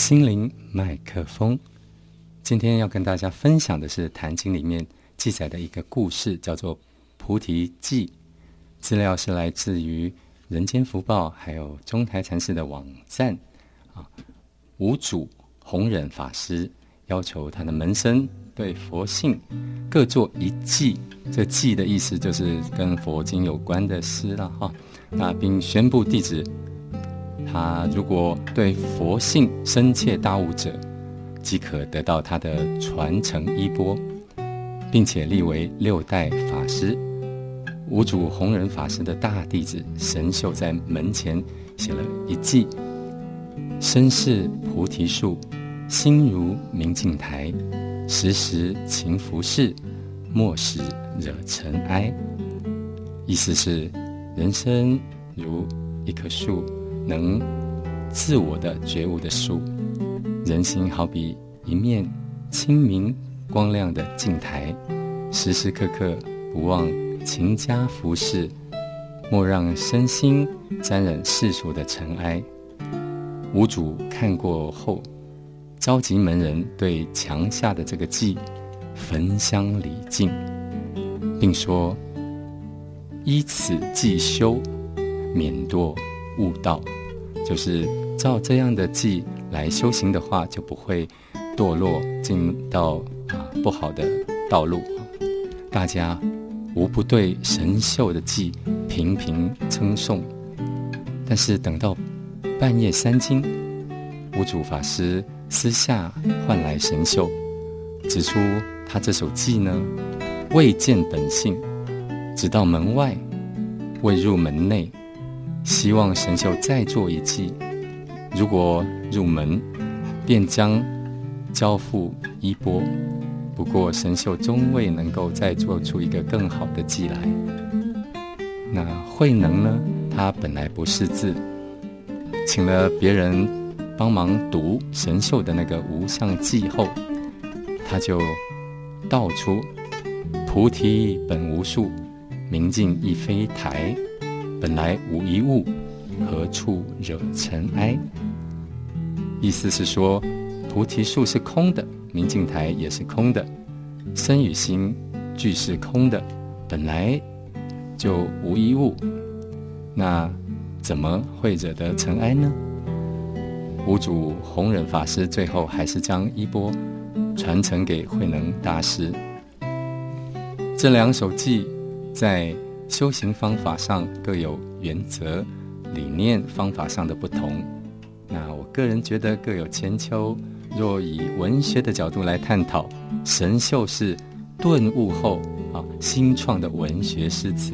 心灵麦克风，今天要跟大家分享的是《坛经》里面记载的一个故事，叫做《菩提记》。资料是来自于人间福报，还有中台禅寺的网站。啊，五祖弘忍法师要求他的门生对佛性各做一记，这“记”的意思就是跟佛经有关的诗了哈。那并宣布弟子。他如果对佛性深切大悟者，即可得到他的传承衣钵，并且立为六代法师。五祖弘忍法师的大弟子神秀在门前写了一记：“身是菩提树，心如明镜台，时时勤拂拭，莫使惹尘埃。”意思是，人生如一棵树。能自我的觉悟的树，人心好比一面清明光亮的镜台，时时刻刻不忘勤加服饰，莫让身心沾染世俗的尘埃。五祖看过后，召集门人对墙下的这个祭焚香礼敬，并说：“依此记修，免堕悟道。”就是照这样的记来修行的话，就不会堕落进到啊不好的道路。大家无不对神秀的记频频称颂。但是等到半夜三更，五祖法师私下唤来神秀，指出他这首记呢未见本性，直到门外未入门内。希望神秀再做一记，如果入门，便将交付衣钵。不过神秀终未能够再做出一个更好的记来。那慧能呢？他本来不识字，请了别人帮忙读神秀的那个无相记后，他就道出：“菩提本无树，明镜亦非台。”本来无一物，何处惹尘埃？意思是说，菩提树是空的，明镜台也是空的，身与心俱是空的，本来就无一物，那怎么会惹得尘埃呢？五祖弘忍法师最后还是将衣钵传承给慧能大师。这两首偈在。修行方法上各有原则、理念、方法上的不同。那我个人觉得各有千秋。若以文学的角度来探讨，神秀是顿悟后啊新创的文学诗词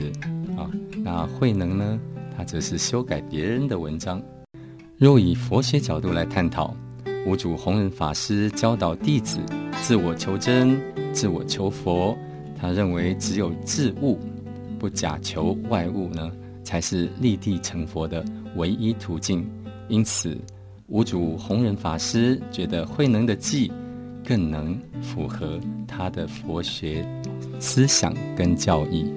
啊。那慧能呢，他则是修改别人的文章。若以佛学角度来探讨，五祖弘忍法师教导弟子自我求真、自我求佛，他认为只有自悟。不假求外物呢，才是立地成佛的唯一途径。因此，五祖弘忍法师觉得慧能的记更能符合他的佛学思想跟教义。